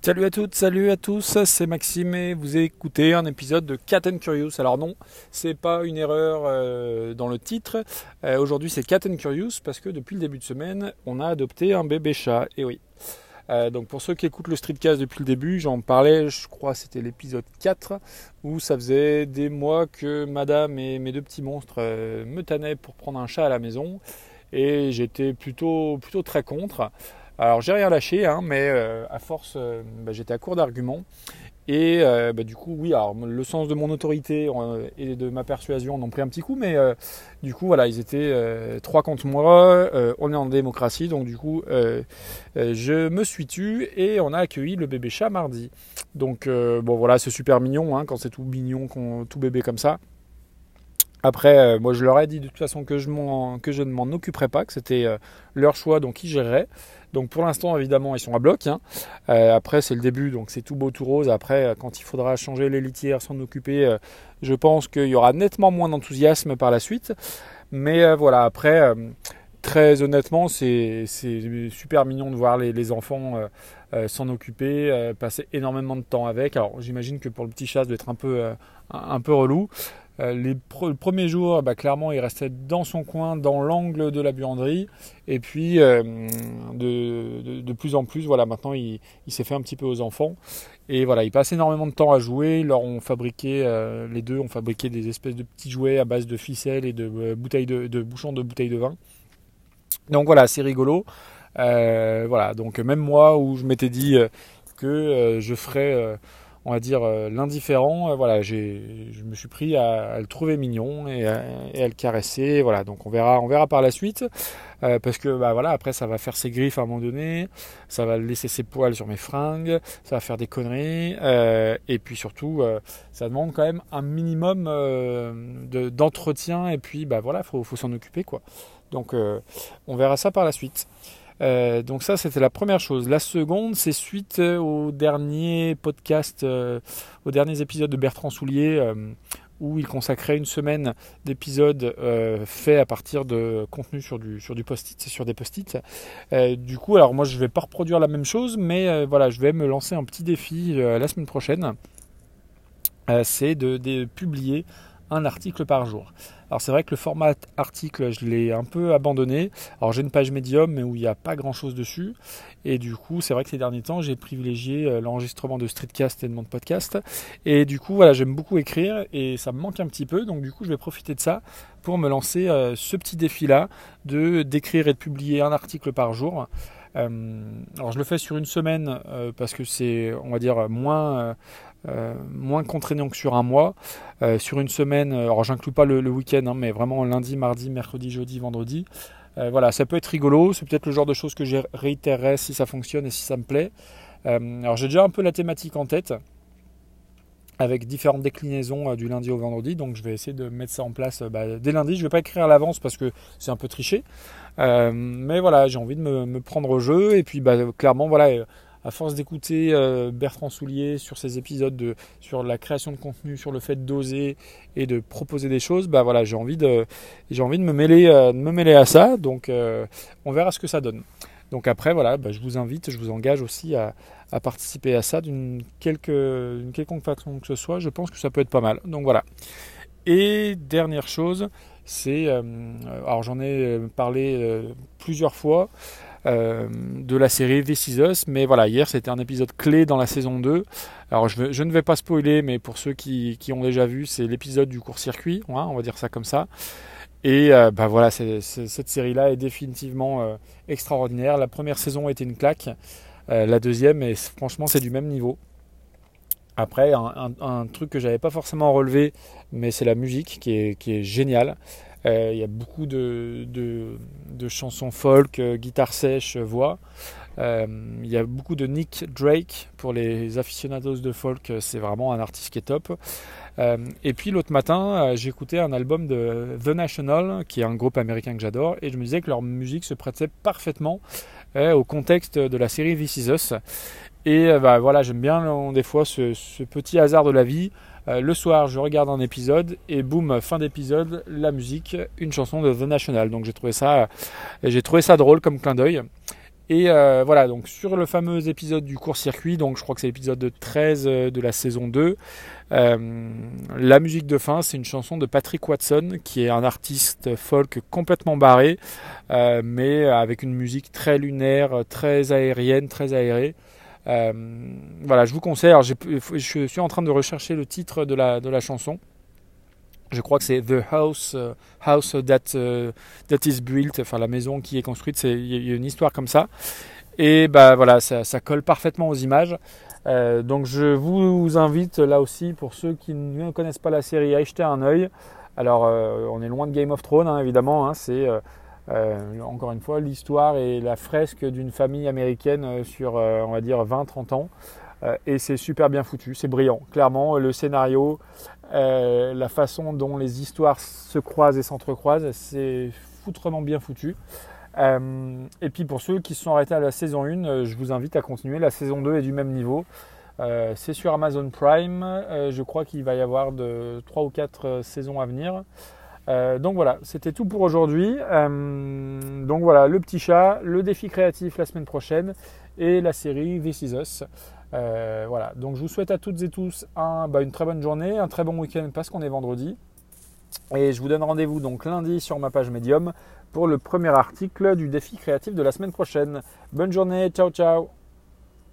Salut à toutes, salut à tous, c'est Maxime et vous écoutez un épisode de Cat Curious. Alors non, c'est pas une erreur euh, dans le titre. Euh, aujourd'hui c'est Cat Curious parce que depuis le début de semaine, on a adopté un bébé chat. Et oui. Euh, donc pour ceux qui écoutent le streetcast depuis le début, j'en parlais, je crois c'était l'épisode 4, où ça faisait des mois que madame et mes deux petits monstres me tannaient pour prendre un chat à la maison. Et j'étais plutôt, plutôt très contre. Alors j'ai rien lâché, hein, mais euh, à force, euh, bah, j'étais à court d'arguments. Et euh, bah, du coup, oui, alors le sens de mon autorité et de ma persuasion ont pris un petit coup, mais du coup, voilà, ils étaient trois contre moi. on est en démocratie, donc du coup, je me suis tu et on a accueilli le bébé chat mardi. Donc bon, voilà, c'est super mignon hein, quand c'est tout mignon, tout bébé comme ça. Après, moi je leur ai dit de toute façon que je, ne m'en occuperais pas, que c'était leur choix, donc ils géreraient. Donc pour l'instant, évidemment, ils sont à bloc. Hein. Euh, après, c'est le début, donc c'est tout beau, tout rose. Après, euh, quand il faudra changer les litières, s'en occuper, euh, je pense qu'il y aura nettement moins d'enthousiasme par la suite. Mais voilà, après, très honnêtement, c'est super mignon de voir les, enfants s'en occuper, passer énormément de temps avec. Alors j'imagine que pour le petit chat, ça doit être un peu relou. Euh, les le premier jour, bah, clairement, il restait dans son coin, dans l'angle de la buanderie. Et puis, euh, de, plus en plus, voilà, maintenant, il, s'est fait un petit peu aux enfants. Et voilà, il passe énormément de temps à jouer. Ont fabriqué, euh, les deux ont fabriqué des espèces de petits jouets à base de ficelles et de, bouteilles de, bouchons de bouteilles de vin. Donc voilà, c'est rigolo. voilà, donc même moi où je m'étais dit que je ferais on va dire, euh, l'indifférent, euh, voilà, je me suis pris à, le trouver mignon et à, le caresser. Voilà, donc on verra, on verra par la suite. Euh, parce que bah voilà après ça va faire ses griffes à un moment donné, ça va laisser ses poils sur mes fringues, ça va faire des conneries et puis surtout ça demande quand même un minimum d'entretien et puis bah voilà faut, faut s'en occuper quoi. Donc on verra ça par la suite. Euh, donc ça, c'était la première chose. La seconde, c'est suite euh, au dernier podcast, euh, aux derniers épisodes de Bertrand Soulier, où il consacrait une semaine d'épisodes faits à partir de contenu sur du, sur du post-it, sur des post-it. du coup, alors moi, je vais pas reproduire la même chose, mais voilà, je vais me lancer un petit défi la semaine prochaine. c'est de publier un article par jour. Alors c'est vrai que le format article, je l'ai un peu abandonné. Alors j'ai une page médium, mais où il n'y a pas grand-chose dessus. Et du coup, c'est vrai que ces derniers temps, j'ai privilégié euh, l'enregistrement de streetcast et de mon podcast. Et du coup, voilà, j'aime beaucoup écrire et ça me manque un petit peu. Donc du coup, je vais profiter de ça pour me lancer euh, ce petit défi-là de d'écrire et de publier un article par jour. Euh, alors je le fais sur une semaine parce que c'est, on va dire, moins euh, moins contraignant que sur un mois. Euh, sur une semaine, euh, alors j'inclus pas le, week-end, hein, mais vraiment lundi, mardi, mercredi, jeudi, vendredi. voilà, ça peut être rigolo, c'est peut-être le genre de choses que je réitérerai si ça fonctionne et si ça me plaît. alors j'ai déjà un peu la thématique en tête avec différentes déclinaisons du lundi au vendredi. Donc je vais essayer de mettre ça en place bah, dès lundi. Je ne vais pas écrire à l'avance parce que c'est un peu triché. mais voilà, j'ai envie de me, prendre au jeu. Et puis bah, clairement, voilà, à force d'écouter euh, Bertrand Soulier sur ses épisodes de, sur la création de contenu, sur le fait d'oser et de proposer des choses, bah j'ai envie de, j'ai envie de me mêler, euh, à ça. Donc, euh, on verra ce que ça donne. Donc après, voilà, bah, je vous invite, je vous engage aussi à, participer à ça d'une quelconque façon que ce soit. Je pense que ça peut être pas mal. Donc voilà. Et dernière chose, c'est, alors j'en ai parlé plusieurs fois. Euh, de la série This Is Us. Mais voilà, hier c'était un épisode clé dans la saison 2. Alors je, ne vais pas spoiler, mais pour ceux qui, ont déjà vu, c'est l'épisode du court-circuit, hein, on va dire ça comme ça. Et euh, bah voilà, cette série-là est définitivement euh, extraordinaire. La première saison était une claque. la deuxième, et franchement, c'est du même niveau. Après, un, truc que j'avais pas forcément relevé, mais c'est la musique qui est géniale. Euh, il y a beaucoup de, de, chansons folk, euh, guitare sèche, voix. Euh, il y a beaucoup de Nick Drake pour les aficionados de folk, c'est vraiment un artiste qui est top. et puis l'autre matin, écouté un album de The National, qui est un groupe américain que j'adore, et je me disais que leur musique se prêtait parfaitement au contexte de la série This Is Us. Et bah, voilà, j'aime bien des fois ce, petit hasard de la vie euh, le soir, je regarde un épisode et boum, fin d'épisode, la musique, une chanson de The National. Donc j'ai trouvé ça, j'ai trouvé ça drôle comme clin d'œil. Et euh, voilà, donc sur le fameux épisode du court-circuit, donc je crois que c'est l'épisode 13 euh, de la saison 2, euh, la musique de fin, c'est une chanson de Patrick Watson, qui est un artiste folk complètement barré, mais avec une musique très lunaire, très aérienne, très aérée. Voilà, je vous conseille, alors je suis en train de rechercher le titre de la, de la chanson. Je crois que c'est The House, uh, house that, uh, that is Built, enfin la maison qui est construite, il y a une histoire comme ça. Et bah voilà, ça, colle parfaitement aux images. Euh, donc je vous invite là aussi, pour ceux qui ne connaissent pas la série, à y jeter un œil. Alors euh, on est loin de Game of Thrones, hein, évidemment. Hein, c'est euh, encore une fois l'histoire et la fresque d'une famille américaine sur, on va dire, 20-30 ans. et c'est super bien foutu, c'est brillant. Clairement, le scénario, euh, la façon dont les histoires se croisent et s'entrecroisent, c'est foutrement bien foutu. Euh, et puis pour ceux qui se sont arrêtés à la saison 1, euh, je vous invite à continuer. La saison 2 est du même niveau. c'est sur Amazon Prime. je crois qu'il va y avoir de 3 ou 4 saisons à venir. Donc voilà, c'était tout pour aujourd'hui. donc voilà, le petit chat, le défi créatif la semaine prochaine et la série This Is Us. Euh, voilà, donc je vous souhaite à toutes et tous bah, une très bonne journée, un très bon week-end parce qu'on est vendredi. Et je vous donne rendez-vous donc lundi sur ma page Medium pour le premier article du défi créatif de la semaine prochaine. Bonne journée, ciao ciao